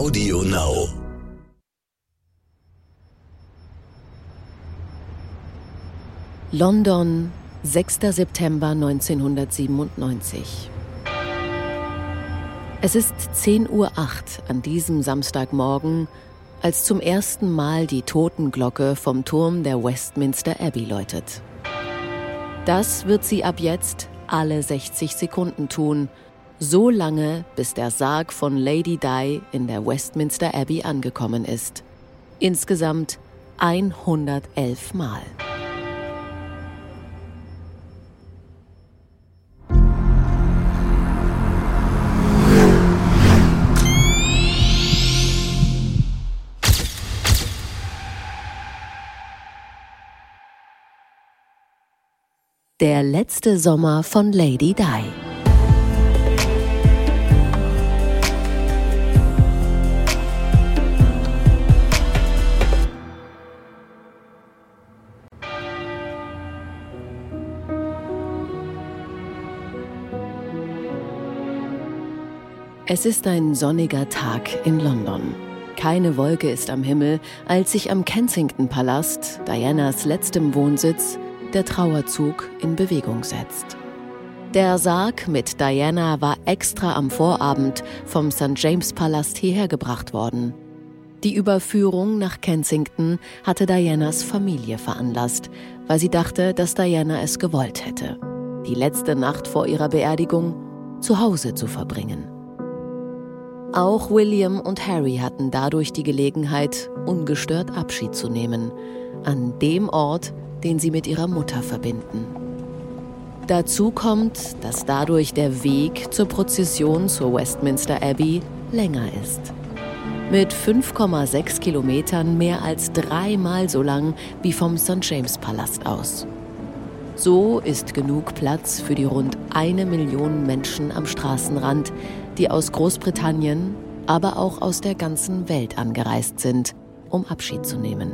Audio Now. London, 6. September 1997. Es ist 10.08 Uhr an diesem Samstagmorgen, als zum ersten Mal die Totenglocke vom Turm der Westminster Abbey läutet. Das wird sie ab jetzt alle 60 Sekunden tun, so lange, bis der Sarg von Lady Di in der Westminster Abbey angekommen ist. Insgesamt 111 Mal. Der letzte Sommer von Lady Di. Es ist ein sonniger Tag in London. Keine Wolke ist am Himmel, als sich am Kensington Palast, Dianas letztem Wohnsitz, der Trauerzug in Bewegung setzt. Der Sarg mit Diana war extra am Vorabend vom St. James Palast hierher gebracht worden. Die Überführung nach Kensington hatte Dianas Familie veranlasst, weil sie dachte, dass Diana es gewollt hätte, die letzte Nacht vor ihrer Beerdigung zu Hause zu verbringen. Auch William und Harry hatten dadurch die Gelegenheit, ungestört Abschied zu nehmen, an dem Ort, den sie mit ihrer Mutter verbinden. Dazu kommt, dass dadurch der Weg zur Prozession zur Westminster Abbey länger ist. Mit 5,6 Kilometern mehr als dreimal so lang wie vom St. James Palast aus. So ist genug Platz für die rund eine Million Menschen am Straßenrand, die aus Großbritannien, aber auch aus der ganzen Welt angereist sind, um Abschied zu nehmen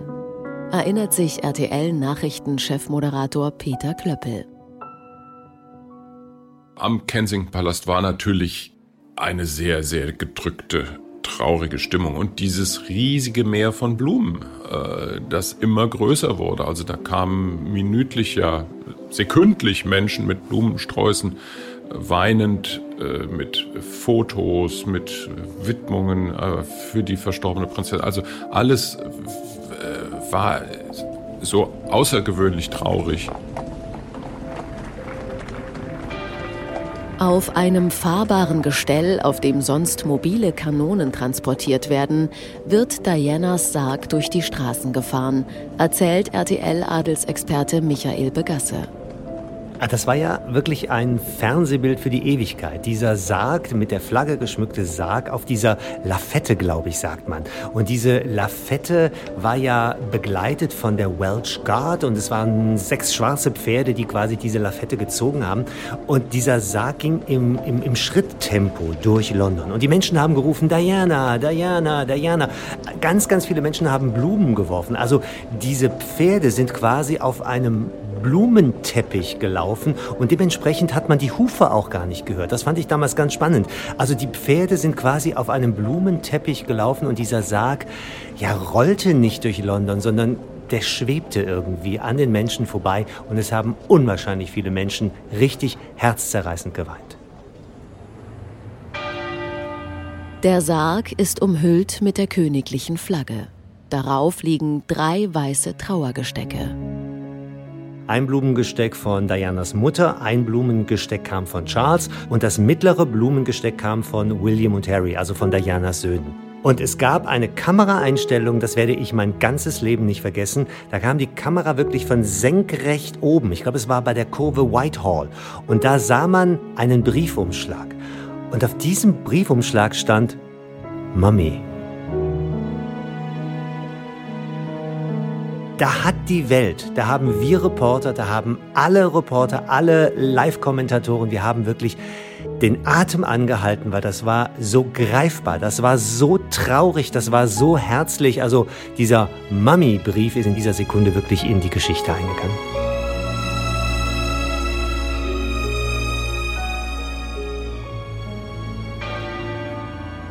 erinnert sich RTL-Nachrichtenchefmoderator Peter Klöppel. Am Kensington Palast war natürlich eine sehr, sehr gedrückte, traurige Stimmung und dieses riesige Meer von Blumen, äh, das immer größer wurde. Also da kamen minütlich, ja sekündlich Menschen mit Blumensträußen, weinend, äh, mit Fotos, mit Widmungen äh, für die verstorbene Prinzessin. Also alles war so außergewöhnlich traurig. Auf einem fahrbaren Gestell, auf dem sonst mobile Kanonen transportiert werden, wird Dianas Sarg durch die Straßen gefahren, erzählt RTL-Adelsexperte Michael Begasse. Ah, das war ja wirklich ein Fernsehbild für die Ewigkeit. Dieser Sarg, mit der Flagge geschmückte Sarg auf dieser Lafette, glaube ich, sagt man. Und diese Lafette war ja begleitet von der Welsh Guard und es waren sechs schwarze Pferde, die quasi diese Lafette gezogen haben. Und dieser Sarg ging im, im, im Schritttempo durch London. Und die Menschen haben gerufen, Diana, Diana, Diana. Ganz, ganz viele Menschen haben Blumen geworfen. Also diese Pferde sind quasi auf einem Blumenteppich gelaufen und dementsprechend hat man die Hufe auch gar nicht gehört. Das fand ich damals ganz spannend. Also die Pferde sind quasi auf einem Blumenteppich gelaufen und dieser Sarg, ja, rollte nicht durch London, sondern der schwebte irgendwie an den Menschen vorbei und es haben unwahrscheinlich viele Menschen richtig herzzerreißend geweint. Der Sarg ist umhüllt mit der königlichen Flagge. Darauf liegen drei weiße Trauergestecke. Ein Blumengesteck von Dianas Mutter, ein Blumengesteck kam von Charles und das mittlere Blumengesteck kam von William und Harry, also von Dianas Söhnen. Und es gab eine Kameraeinstellung, das werde ich mein ganzes Leben nicht vergessen. Da kam die Kamera wirklich von senkrecht oben. Ich glaube, es war bei der Kurve Whitehall. Und da sah man einen Briefumschlag. Und auf diesem Briefumschlag stand Mummy. Da hat die Welt, da haben wir Reporter, da haben alle Reporter, alle Live-Kommentatoren, wir haben wirklich den Atem angehalten, weil das war so greifbar, das war so traurig, das war so herzlich. Also dieser Mummy-Brief ist in dieser Sekunde wirklich in die Geschichte eingegangen.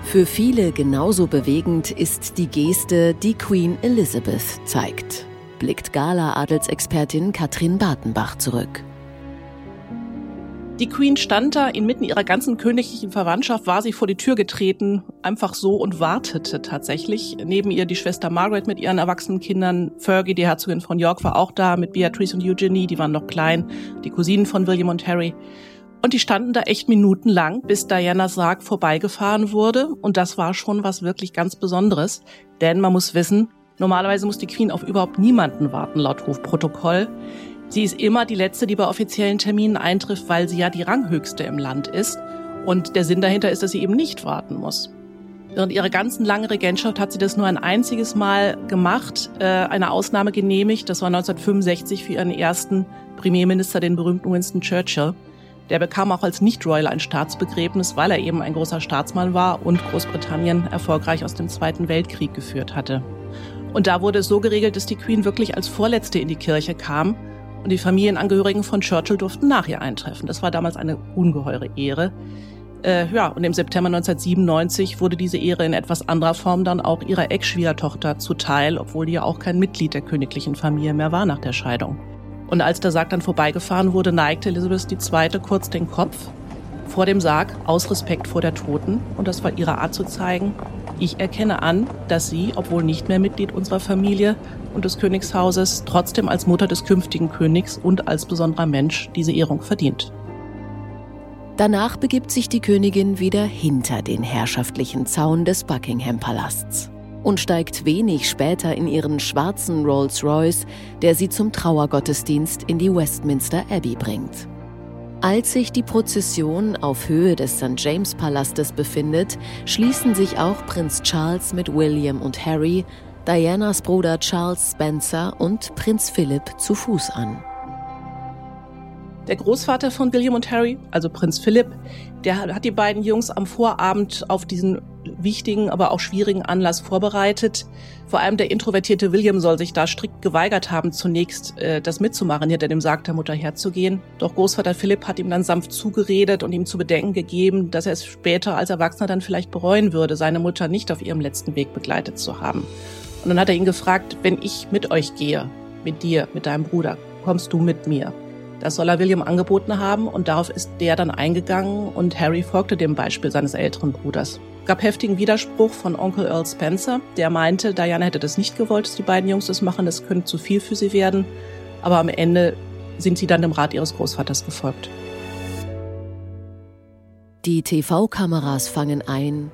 Für viele genauso bewegend ist die Geste, die Queen Elizabeth zeigt, blickt Gala-Adelsexpertin Katrin Bartenbach zurück. Die Queen stand da, inmitten ihrer ganzen königlichen Verwandtschaft war sie vor die Tür getreten, einfach so und wartete tatsächlich. Neben ihr die Schwester Margaret mit ihren erwachsenen Kindern, Fergie, die Herzogin von York, war auch da, mit Beatrice und Eugenie, die waren noch klein, die Cousinen von William und Harry. Und die standen da echt minutenlang, bis Dianas Sarg vorbeigefahren wurde. Und das war schon was wirklich ganz Besonderes. Denn man muss wissen, normalerweise muss die Queen auf überhaupt niemanden warten, laut Hofprotokoll. Sie ist immer die Letzte, die bei offiziellen Terminen eintrifft, weil sie ja die Ranghöchste im Land ist. Und der Sinn dahinter ist, dass sie eben nicht warten muss. Während ihrer ganzen langen Regentschaft hat sie das nur ein einziges Mal gemacht, äh, eine Ausnahme genehmigt. Das war 1965 für ihren ersten Premierminister, den berühmten Winston Churchill. Der bekam auch als Nicht-Royal ein Staatsbegräbnis, weil er eben ein großer Staatsmann war und Großbritannien erfolgreich aus dem Zweiten Weltkrieg geführt hatte. Und da wurde es so geregelt, dass die Queen wirklich als Vorletzte in die Kirche kam und die Familienangehörigen von Churchill durften nach ihr eintreffen. Das war damals eine ungeheure Ehre. Äh, ja, und im September 1997 wurde diese Ehre in etwas anderer Form dann auch ihrer Ex-Schwiegertochter zuteil, obwohl die ja auch kein Mitglied der königlichen Familie mehr war nach der Scheidung. Und als der Sarg dann vorbeigefahren wurde, neigte Elizabeth II. kurz den Kopf vor dem Sarg aus Respekt vor der Toten. Und das war ihre Art zu zeigen, ich erkenne an, dass sie, obwohl nicht mehr Mitglied unserer Familie und des Königshauses, trotzdem als Mutter des künftigen Königs und als besonderer Mensch diese Ehrung verdient. Danach begibt sich die Königin wieder hinter den herrschaftlichen Zaun des Buckingham-Palasts und steigt wenig später in ihren schwarzen Rolls-Royce, der sie zum Trauergottesdienst in die Westminster Abbey bringt. Als sich die Prozession auf Höhe des St. James Palastes befindet, schließen sich auch Prinz Charles mit William und Harry, Dianas Bruder Charles Spencer und Prinz Philip zu Fuß an. Der Großvater von William und Harry, also Prinz Philip, der hat die beiden Jungs am Vorabend auf diesen wichtigen, aber auch schwierigen Anlass vorbereitet. Vor allem der introvertierte William soll sich da strikt geweigert haben, zunächst äh, das mitzumachen, hinter dem Sarg der Mutter herzugehen. Doch Großvater Philipp hat ihm dann sanft zugeredet und ihm zu bedenken gegeben, dass er es später als Erwachsener dann vielleicht bereuen würde, seine Mutter nicht auf ihrem letzten Weg begleitet zu haben. Und dann hat er ihn gefragt, wenn ich mit euch gehe, mit dir, mit deinem Bruder, kommst du mit mir? Das soll er William angeboten haben und darauf ist der dann eingegangen und Harry folgte dem Beispiel seines älteren Bruders. Gab heftigen Widerspruch von Onkel Earl Spencer, der meinte, Diana hätte das nicht gewollt, dass die beiden Jungs das machen, das könnte zu viel für sie werden. Aber am Ende sind sie dann dem Rat ihres Großvaters gefolgt. Die TV-Kameras fangen ein,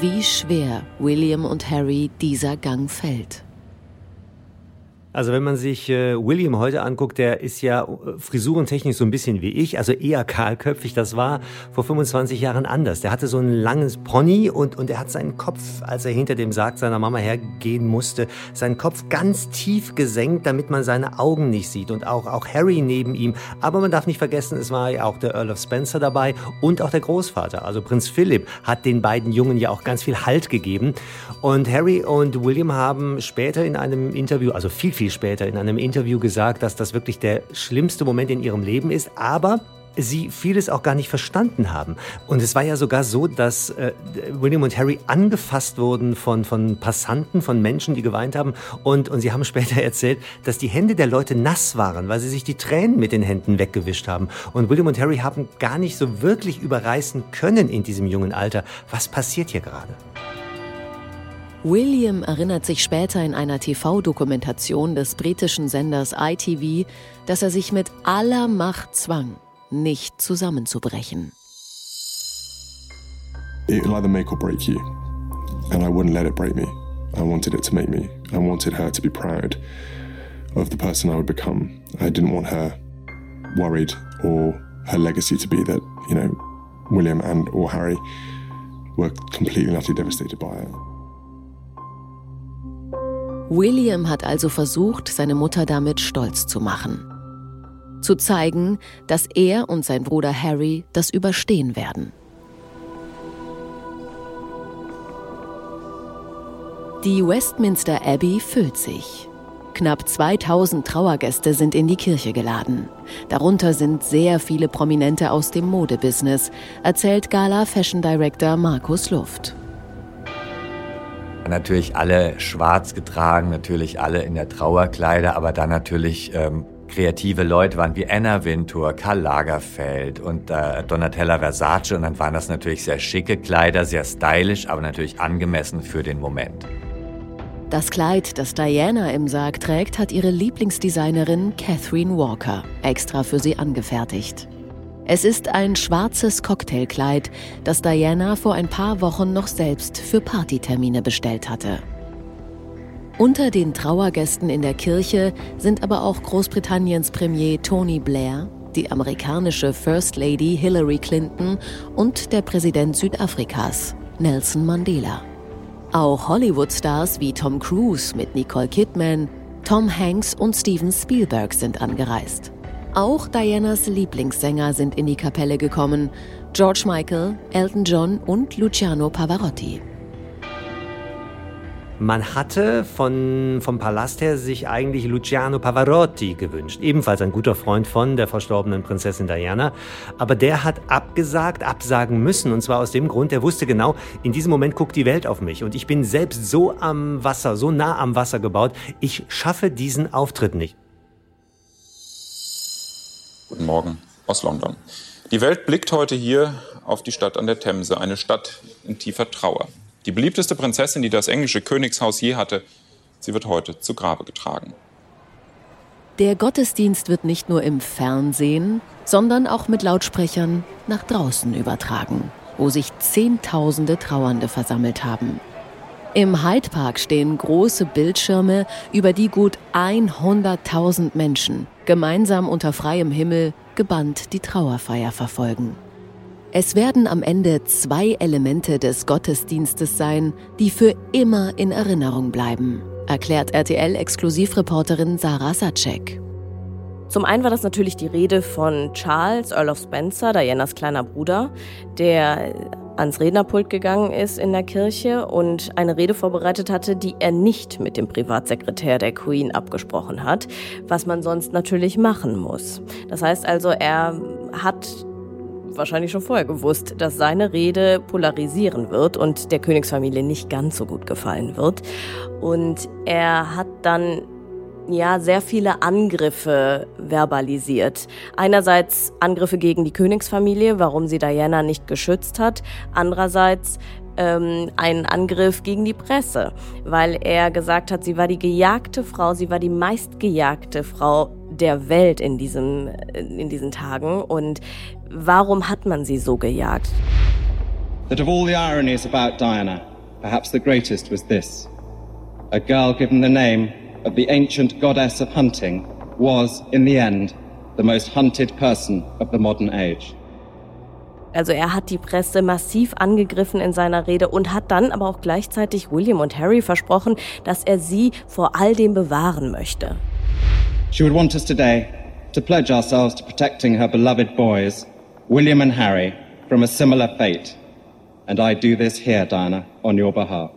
wie schwer William und Harry dieser Gang fällt. Also wenn man sich äh, William heute anguckt, der ist ja äh, frisurentechnisch so ein bisschen wie ich, also eher kahlköpfig. Das war vor 25 Jahren anders. Der hatte so ein langes Pony und, und er hat seinen Kopf, als er hinter dem Sarg seiner Mama hergehen musste, seinen Kopf ganz tief gesenkt, damit man seine Augen nicht sieht. Und auch, auch Harry neben ihm. Aber man darf nicht vergessen, es war ja auch der Earl of Spencer dabei und auch der Großvater. Also Prinz Philip hat den beiden Jungen ja auch ganz viel Halt gegeben. Und Harry und William haben später in einem Interview, also viel, viel später in einem Interview gesagt, dass das wirklich der schlimmste Moment in ihrem Leben ist, aber sie vieles auch gar nicht verstanden haben. Und es war ja sogar so, dass äh, William und Harry angefasst wurden von, von Passanten, von Menschen, die geweint haben. Und, und sie haben später erzählt, dass die Hände der Leute nass waren, weil sie sich die Tränen mit den Händen weggewischt haben. Und William und Harry haben gar nicht so wirklich überreißen können in diesem jungen Alter. Was passiert hier gerade? William erinnert sich später in einer TV-Dokumentation des britischen Senders ITV, dass er sich mit aller Macht zwang, nicht zusammenzubrechen. It will either make or break you, and I wouldn't let it break me. I wanted it to make me. I wanted her to be proud of the person I would become. I didn't want her worried or her legacy to be that, you know, William and or Harry were completely and utterly devastated by it. William hat also versucht, seine Mutter damit stolz zu machen. Zu zeigen, dass er und sein Bruder Harry das überstehen werden. Die Westminster Abbey füllt sich. Knapp 2000 Trauergäste sind in die Kirche geladen. Darunter sind sehr viele Prominente aus dem Modebusiness, erzählt Gala Fashion Director Markus Luft. Natürlich alle schwarz getragen, natürlich alle in der Trauerkleider, aber dann natürlich ähm, kreative Leute waren wie Anna Wintour, Karl Lagerfeld und äh, Donatella Versace und dann waren das natürlich sehr schicke Kleider, sehr stylisch, aber natürlich angemessen für den Moment. Das Kleid, das Diana im Sarg trägt, hat ihre Lieblingsdesignerin Catherine Walker extra für sie angefertigt. Es ist ein schwarzes Cocktailkleid, das Diana vor ein paar Wochen noch selbst für Partytermine bestellt hatte. Unter den Trauergästen in der Kirche sind aber auch Großbritanniens Premier Tony Blair, die amerikanische First Lady Hillary Clinton und der Präsident Südafrikas, Nelson Mandela. Auch Hollywood-Stars wie Tom Cruise mit Nicole Kidman, Tom Hanks und Steven Spielberg sind angereist. Auch Dianas Lieblingssänger sind in die Kapelle gekommen, George Michael, Elton John und Luciano Pavarotti. Man hatte von, vom Palast her sich eigentlich Luciano Pavarotti gewünscht, ebenfalls ein guter Freund von der verstorbenen Prinzessin Diana. Aber der hat abgesagt, absagen müssen. Und zwar aus dem Grund, er wusste genau, in diesem Moment guckt die Welt auf mich. Und ich bin selbst so am Wasser, so nah am Wasser gebaut. Ich schaffe diesen Auftritt nicht. Guten Morgen aus London. Die Welt blickt heute hier auf die Stadt an der Themse, eine Stadt in tiefer Trauer. Die beliebteste Prinzessin, die das englische Königshaus je hatte, sie wird heute zu Grabe getragen. Der Gottesdienst wird nicht nur im Fernsehen, sondern auch mit Lautsprechern nach draußen übertragen, wo sich Zehntausende Trauernde versammelt haben. Im Hyde Park stehen große Bildschirme, über die gut 100.000 Menschen gemeinsam unter freiem Himmel gebannt die Trauerfeier verfolgen. Es werden am Ende zwei Elemente des Gottesdienstes sein, die für immer in Erinnerung bleiben, erklärt RTL-Exklusivreporterin Sarah Sacek. Zum einen war das natürlich die Rede von Charles, Earl of Spencer, Dianas kleiner Bruder, der ans Rednerpult gegangen ist in der Kirche und eine Rede vorbereitet hatte, die er nicht mit dem Privatsekretär der Queen abgesprochen hat, was man sonst natürlich machen muss. Das heißt also, er hat wahrscheinlich schon vorher gewusst, dass seine Rede polarisieren wird und der Königsfamilie nicht ganz so gut gefallen wird. Und er hat dann ja sehr viele Angriffe verbalisiert. Einerseits Angriffe gegen die Königsfamilie, warum sie Diana nicht geschützt hat. Andererseits ähm, einen Angriff gegen die Presse, weil er gesagt hat, sie war die gejagte Frau, sie war die meistgejagte Frau der Welt in, diesem, in diesen Tagen. Und warum hat man sie so gejagt? That of all the ironies about Diana, perhaps the greatest was this. A girl given the name of the ancient goddess of hunting was, in the end, the most hunted person of the modern age. Also er hat die Presse massiv angegriffen in seiner Rede und hat dann aber auch gleichzeitig William und Harry versprochen, dass er sie vor all dem bewahren möchte. She would want us today to pledge ourselves to protecting her beloved boys, William and Harry, from a similar fate. And I do this here, Diana, on your behalf.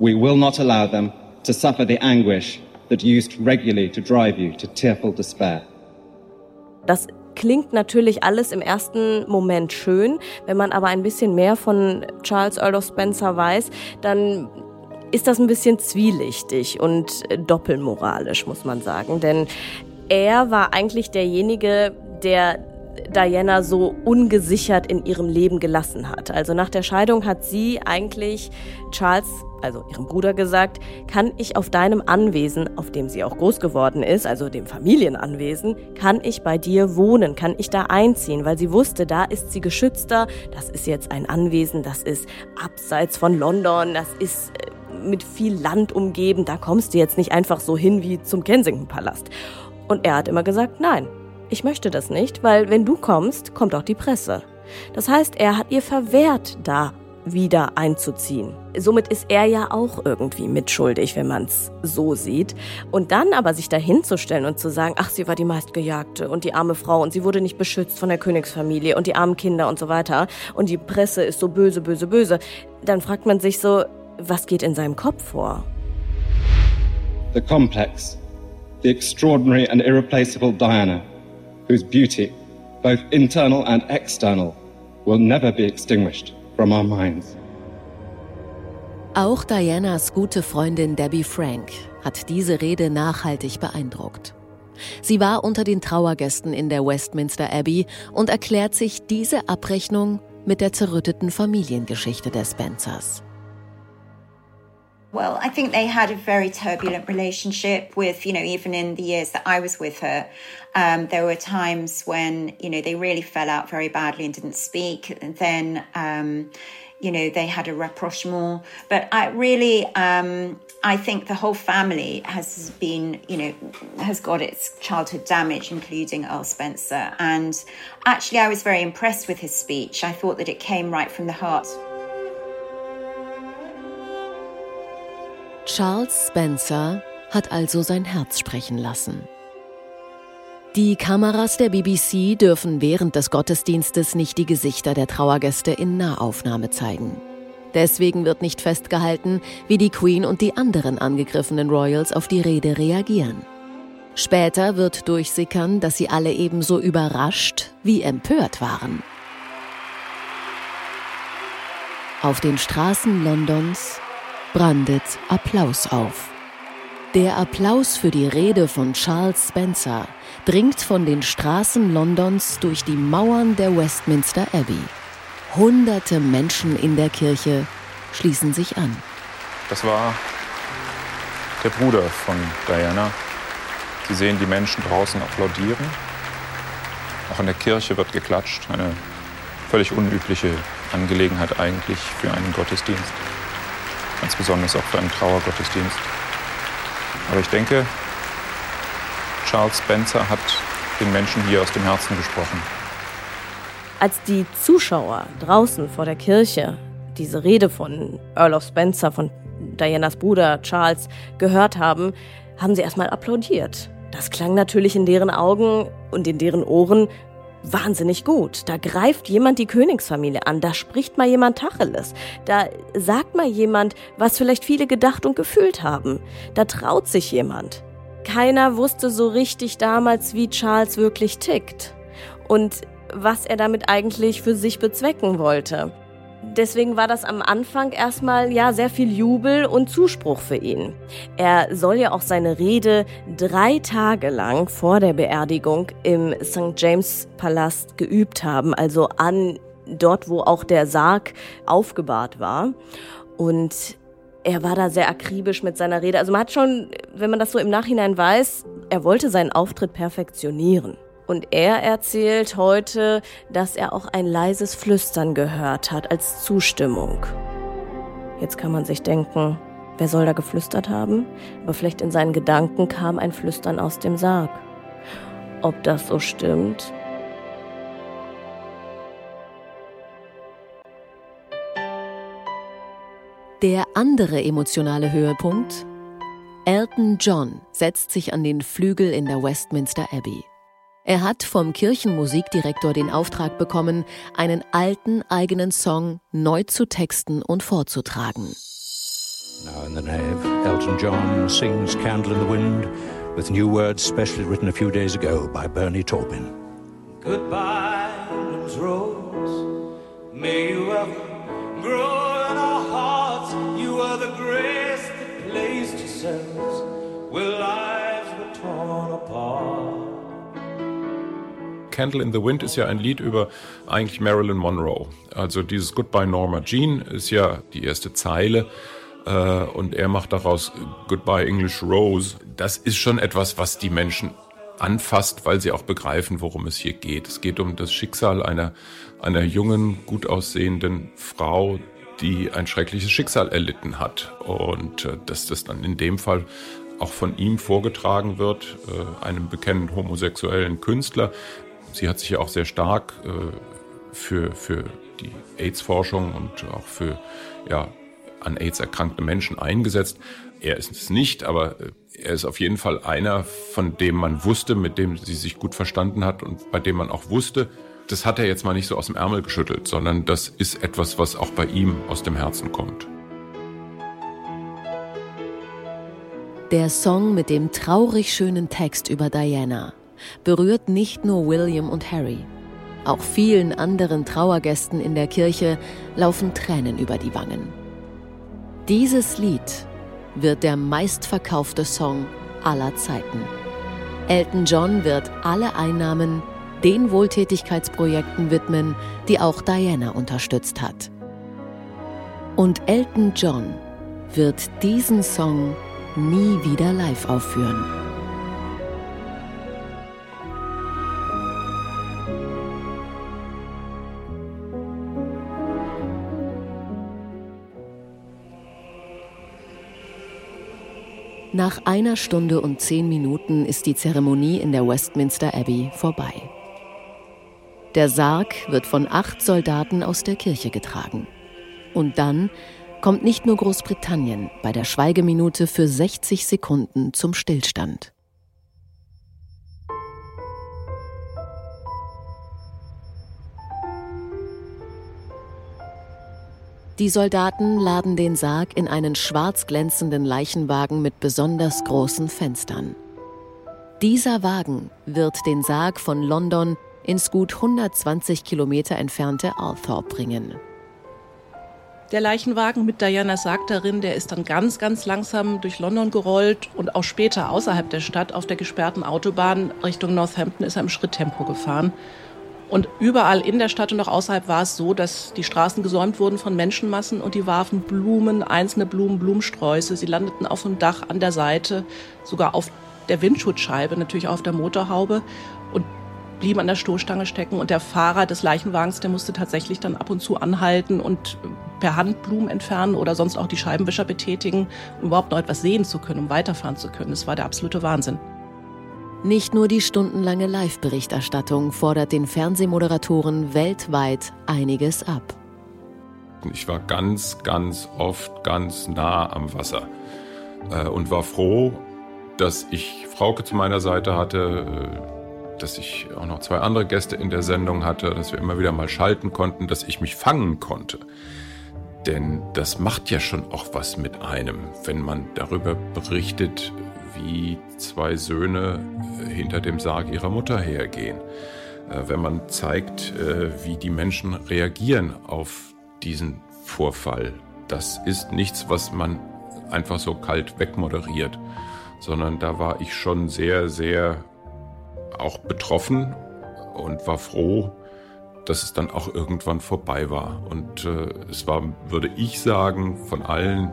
We will not allow them to suffer the anguish that used regularly to drive you to tearful despair. Das klingt natürlich alles im ersten Moment schön. Wenn man aber ein bisschen mehr von Charles Earl of Spencer weiß, dann ist das ein bisschen zwielichtig und doppelmoralisch, muss man sagen. Denn er war eigentlich derjenige, der Diana so ungesichert in ihrem Leben gelassen hat. Also nach der Scheidung hat sie eigentlich Charles, also ihrem Bruder, gesagt, kann ich auf deinem Anwesen, auf dem sie auch groß geworden ist, also dem Familienanwesen, kann ich bei dir wohnen, kann ich da einziehen, weil sie wusste, da ist sie geschützter, das ist jetzt ein Anwesen, das ist abseits von London, das ist äh, mit viel Land umgeben, da kommst du jetzt nicht einfach so hin wie zum Kensington Palast. Und er hat immer gesagt, nein, ich möchte das nicht, weil wenn du kommst, kommt auch die Presse. Das heißt, er hat ihr verwehrt, da wieder einzuziehen. Somit ist er ja auch irgendwie mitschuldig, wenn man es so sieht. Und dann aber sich dahinzustellen und zu sagen, ach, sie war die meistgejagte und die arme Frau und sie wurde nicht beschützt von der Königsfamilie und die armen Kinder und so weiter und die Presse ist so böse, böse, böse, dann fragt man sich so, was geht in seinem Kopf vor? The complex, the extraordinary and irreplaceable Diana whose beauty, both internal and external, will never be extinguished from our minds. Auch Dianas gute Freundin Debbie Frank hat diese Rede nachhaltig beeindruckt. Sie war unter den Trauergästen in der Westminster Abbey und erklärt sich diese Abrechnung mit der zerrütteten Familiengeschichte der Spencers. Well, I think they had a very turbulent relationship with, you know, even in the years that I was with her, um, there were times when, you know, they really fell out very badly and didn't speak. And then, um, you know, they had a rapprochement. But I really, um, I think the whole family has been, you know, has got its childhood damage, including Earl Spencer. And actually, I was very impressed with his speech. I thought that it came right from the heart. Charles Spencer hat also sein Herz sprechen lassen. Die Kameras der BBC dürfen während des Gottesdienstes nicht die Gesichter der Trauergäste in Nahaufnahme zeigen. Deswegen wird nicht festgehalten, wie die Queen und die anderen angegriffenen Royals auf die Rede reagieren. Später wird durchsickern, dass sie alle ebenso überrascht wie empört waren. Auf den Straßen Londons brandet Applaus auf. Der Applaus für die Rede von Charles Spencer dringt von den Straßen Londons durch die Mauern der Westminster Abbey. Hunderte Menschen in der Kirche schließen sich an. Das war der Bruder von Diana. Sie sehen die Menschen draußen applaudieren. Auch in der Kirche wird geklatscht. Eine völlig unübliche Angelegenheit eigentlich für einen Gottesdienst. Ganz besonders auch für einen Trauergottesdienst. Aber ich denke, Charles Spencer hat den Menschen hier aus dem Herzen gesprochen. Als die Zuschauer draußen vor der Kirche diese Rede von Earl of Spencer, von Dianas Bruder Charles, gehört haben, haben sie erstmal applaudiert. Das klang natürlich in deren Augen und in deren Ohren wahnsinnig gut. Da greift jemand die Königsfamilie an, da spricht mal jemand Tacheles, da sagt mal jemand, was vielleicht viele gedacht und gefühlt haben. Da traut sich jemand. Keiner wusste so richtig damals, wie Charles wirklich tickt und was er damit eigentlich für sich bezwecken wollte. Deswegen war das am Anfang erstmal ja sehr viel Jubel und Zuspruch für ihn. Er soll ja auch seine Rede drei Tage lang vor der Beerdigung im St. James Palast geübt haben, also an dort, wo auch der Sarg aufgebahrt war. Und er war da sehr akribisch mit seiner Rede. Also man hat schon, wenn man das so im Nachhinein weiß, er wollte seinen Auftritt perfektionieren. Und er erzählt heute, dass er auch ein leises Flüstern gehört hat als Zustimmung. Jetzt kann man sich denken, wer soll da geflüstert haben? Aber vielleicht in seinen Gedanken kam ein Flüstern aus dem Sarg. Ob das so stimmt? Der andere emotionale Höhepunkt? Elton John setzt sich an den Flügel in der Westminster Abbey. Er hat vom Kirchenmusikdirektor den Auftrag bekommen, einen alten eigenen Song neu zu texten und vorzutragen. Now in the nave, Elton John sings Candle in the Wind with new words specially written a few days ago by Bernie Taupin. Goodbye, England's rose. May you ever grow in our hearts. You are the grace that placed yourselves where lives were torn apart. Candle in the Wind ist ja ein Lied über eigentlich Marilyn Monroe. Also dieses Goodbye Norma Jean ist ja die erste Zeile äh, und er macht daraus Goodbye English Rose. Das ist schon etwas, was die Menschen anfasst, weil sie auch begreifen, worum es hier geht. Es geht um das Schicksal einer, einer jungen, gut aussehenden Frau, die ein schreckliches Schicksal erlitten hat. Und äh, dass das dann in dem Fall auch von ihm vorgetragen wird, äh, einem bekennenden homosexuellen Künstler, Sie hat sich ja auch sehr stark äh, für, für die AIDS-Forschung und auch für ja, an AIDS erkrankte Menschen eingesetzt. Er ist es nicht, aber äh, er ist auf jeden Fall einer, von dem man wusste, mit dem sie sich gut verstanden hat und bei dem man auch wusste, das hat er jetzt mal nicht so aus dem Ärmel geschüttelt, sondern das ist etwas, was auch bei ihm aus dem Herzen kommt. Der Song mit dem traurig schönen Text über Diana berührt nicht nur William und Harry. Auch vielen anderen Trauergästen in der Kirche laufen Tränen über die Wangen. Dieses Lied wird der meistverkaufte Song aller Zeiten. Elton John wird alle Einnahmen den Wohltätigkeitsprojekten widmen, die auch Diana unterstützt hat. Und Elton John wird diesen Song nie wieder live aufführen. Nach einer Stunde und zehn Minuten ist die Zeremonie in der Westminster Abbey vorbei. Der Sarg wird von acht Soldaten aus der Kirche getragen. Und dann kommt nicht nur Großbritannien bei der Schweigeminute für 60 Sekunden zum Stillstand. Die Soldaten laden den Sarg in einen schwarz glänzenden Leichenwagen mit besonders großen Fenstern. Dieser Wagen wird den Sarg von London ins gut 120 Kilometer entfernte Althorpe bringen. Der Leichenwagen mit Dianas Sarg darin, der ist dann ganz, ganz langsam durch London gerollt und auch später außerhalb der Stadt auf der gesperrten Autobahn Richtung Northampton ist er im Schritttempo gefahren. Und überall in der Stadt und auch außerhalb war es so, dass die Straßen gesäumt wurden von Menschenmassen und die warfen Blumen, einzelne Blumen, Blumensträuße. Sie landeten auf dem Dach, an der Seite, sogar auf der Windschutzscheibe, natürlich auf der Motorhaube und blieben an der Stoßstange stecken. Und der Fahrer des Leichenwagens, der musste tatsächlich dann ab und zu anhalten und per Hand Blumen entfernen oder sonst auch die Scheibenwischer betätigen, um überhaupt noch etwas sehen zu können, um weiterfahren zu können. Das war der absolute Wahnsinn. Nicht nur die stundenlange Live-Berichterstattung fordert den Fernsehmoderatoren weltweit einiges ab. Ich war ganz, ganz oft ganz nah am Wasser äh, und war froh, dass ich Frauke zu meiner Seite hatte, äh, dass ich auch noch zwei andere Gäste in der Sendung hatte, dass wir immer wieder mal schalten konnten, dass ich mich fangen konnte. Denn das macht ja schon auch was mit einem, wenn man darüber berichtet, wie zwei Söhne äh, hinter dem Sarg ihrer Mutter hergehen. Äh, wenn man zeigt, äh, wie die Menschen reagieren auf diesen Vorfall. Das ist nichts, was man einfach so kalt wegmoderiert, sondern da war ich schon sehr, sehr auch betroffen und war froh, dass es dann auch irgendwann vorbei war. Und es war, würde ich sagen, von allen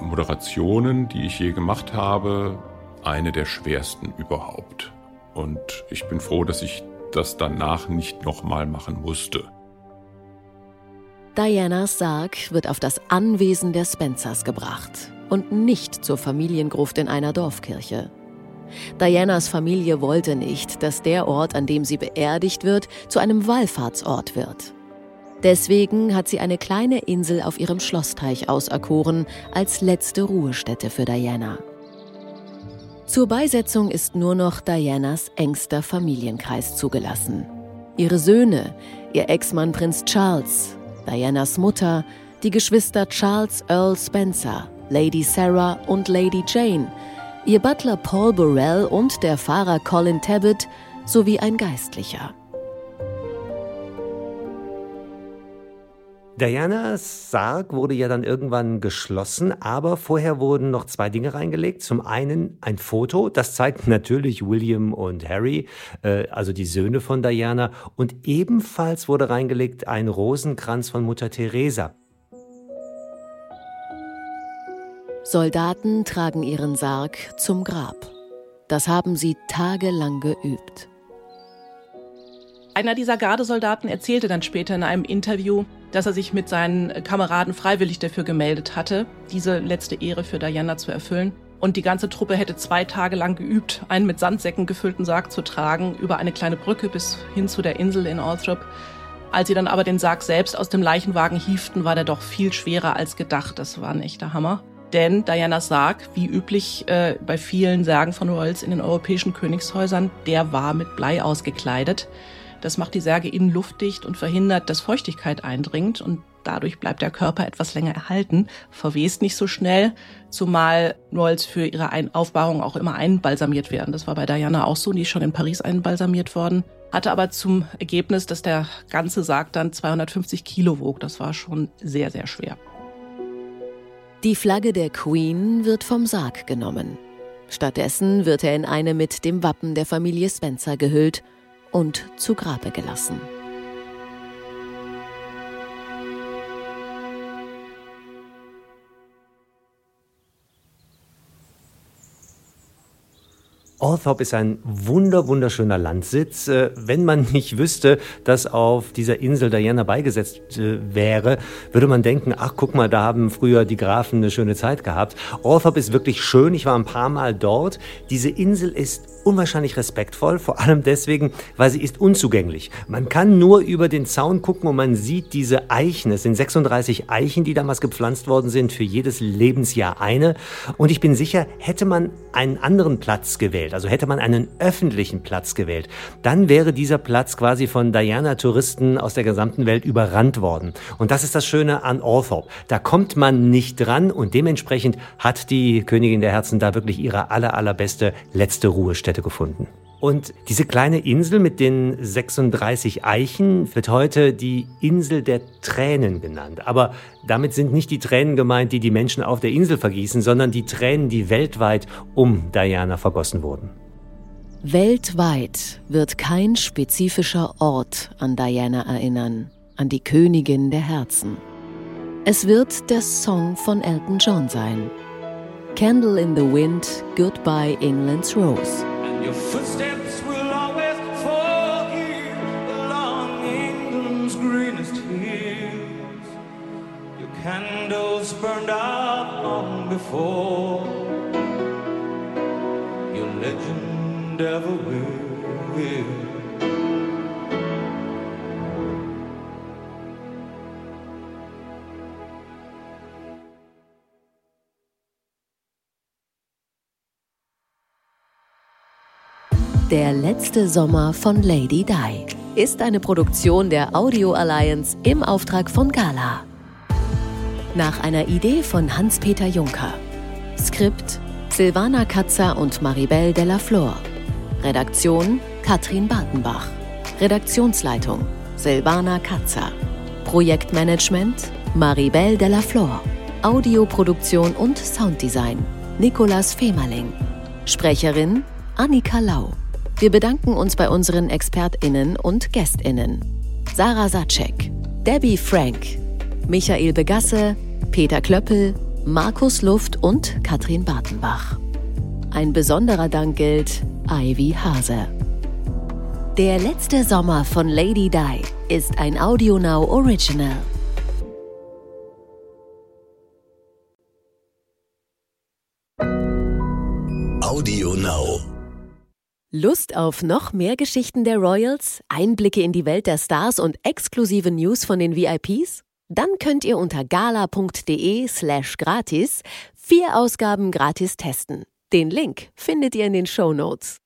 Moderationen, die ich je gemacht habe, eine der schwersten überhaupt. Und ich bin froh, dass ich das danach nicht nochmal machen musste. Dianas Sarg wird auf das Anwesen der Spencers gebracht und nicht zur Familiengruft in einer Dorfkirche. Dianas Familie wollte nicht, dass der Ort, an dem sie beerdigt wird, zu einem Wallfahrtsort wird. Deswegen hat sie eine kleine Insel auf ihrem Schlossteich auserkoren als letzte Ruhestätte für Diana. Zur Beisetzung ist nur noch Dianas engster Familienkreis zugelassen. Ihre Söhne, ihr Ex-Mann Prinz Charles, Dianas Mutter, die Geschwister Charles Earl Spencer, Lady Sarah und Lady Jane, ihr Butler Paul Burrell und der Fahrer Colin Tabbitt sowie ein Geistlicher. Dianas Sarg wurde ja dann irgendwann geschlossen, aber vorher wurden noch zwei Dinge reingelegt. Zum einen ein Foto, das zeigt natürlich William und Harry, äh, also die Söhne von Diana. Und ebenfalls wurde reingelegt ein Rosenkranz von Mutter Teresa. Soldaten tragen ihren Sarg zum Grab. Das haben sie tagelang geübt. Einer dieser Gardesoldaten erzählte dann später in einem Interview, dass er sich mit seinen Kameraden freiwillig dafür gemeldet hatte, diese letzte Ehre für Diana zu erfüllen. Und die ganze Truppe hätte zwei Tage lang geübt, einen mit Sandsäcken gefüllten Sarg zu tragen, über eine kleine Brücke bis hin zu der Insel in Althorpe. Als sie dann aber den Sarg selbst aus dem Leichenwagen hieften, war der doch viel schwerer als gedacht. Das war ein echter Hammer. Denn Dianas Sarg, wie üblich äh, bei vielen Särgen von Royals in den europäischen Königshäusern, der war mit Blei ausgekleidet. Das macht die Särge innen luftdicht und verhindert, dass Feuchtigkeit eindringt und dadurch bleibt der Körper etwas länger erhalten, verwest nicht so schnell, zumal Rolls für ihre Aufbahrung auch immer einbalsamiert werden. Das war bei Diana auch so, die ist schon in Paris einbalsamiert worden, hatte aber zum Ergebnis, dass der ganze Sarg dann 250 Kilo wog. Das war schon sehr, sehr schwer. Die Flagge der Queen wird vom Sarg genommen. Stattdessen wird er in eine mit dem Wappen der Familie Spencer gehüllt und zu Grabe gelassen. Althorp ist ein wunder, wunderschöner Landsitz. Äh, wenn man nicht wüsste, dass auf dieser Insel Diana beigesetzt äh, wäre, würde man denken, ach guck mal, da haben früher die Grafen eine schöne Zeit gehabt. Althorp ist wirklich schön. Ich war ein paar Mal dort. Diese Insel ist unwahrscheinlich respektvoll, vor allem deswegen, weil sie ist unzugänglich. Man kann nur über den Zaun gucken und man sieht diese Eichen. Es sind 36 Eichen, die damals gepflanzt worden sind, für jedes Lebensjahr eine. Und ich bin sicher, hätte man einen anderen Platz gewählt, also hätte man einen öffentlichen Platz gewählt, dann wäre dieser Platz quasi von Diana-Touristen aus der gesamten Welt überrannt worden. Und das ist das Schöne an Althorp. Da kommt man nicht dran und dementsprechend hat die Königin der Herzen da wirklich ihre aller, allerbeste letzte Ruhestätte gefunden. Und diese kleine Insel mit den 36 Eichen wird heute die Insel der Tränen genannt. Aber damit sind nicht die Tränen gemeint, die die Menschen auf der Insel vergießen, sondern die Tränen, die weltweit um Diana vergossen wurden. Weltweit wird kein spezifischer Ort an Diana erinnern, an die Königin der Herzen. Es wird der Song von Elton John sein. Candle in the Wind, Goodbye England's Rose. Your footsteps will always fall here along England's greenest hills. Your candles burned out long before your legend ever will. Der letzte Sommer von Lady Di ist eine Produktion der Audio Alliance im Auftrag von Gala. Nach einer Idee von Hans-Peter Juncker. Skript Silvana Katzer und Maribel Della Flor. Redaktion Katrin Bartenbach. Redaktionsleitung Silvana Katzer. Projektmanagement Maribel Della Flor. Audioproduktion und Sounddesign Nicolas Femerling. Sprecherin Annika Lau. Wir bedanken uns bei unseren ExpertInnen und GästInnen. Sarah Satschek, Debbie Frank, Michael Begasse, Peter Klöppel, Markus Luft und Katrin Bartenbach. Ein besonderer Dank gilt Ivy Hase. Der letzte Sommer von Lady Di ist ein AudioNow Original. Lust auf noch mehr Geschichten der Royals, Einblicke in die Welt der Stars und exklusive News von den VIPs? Dann könnt ihr unter gala.de slash gratis vier Ausgaben gratis testen. Den Link findet ihr in den Show Notes.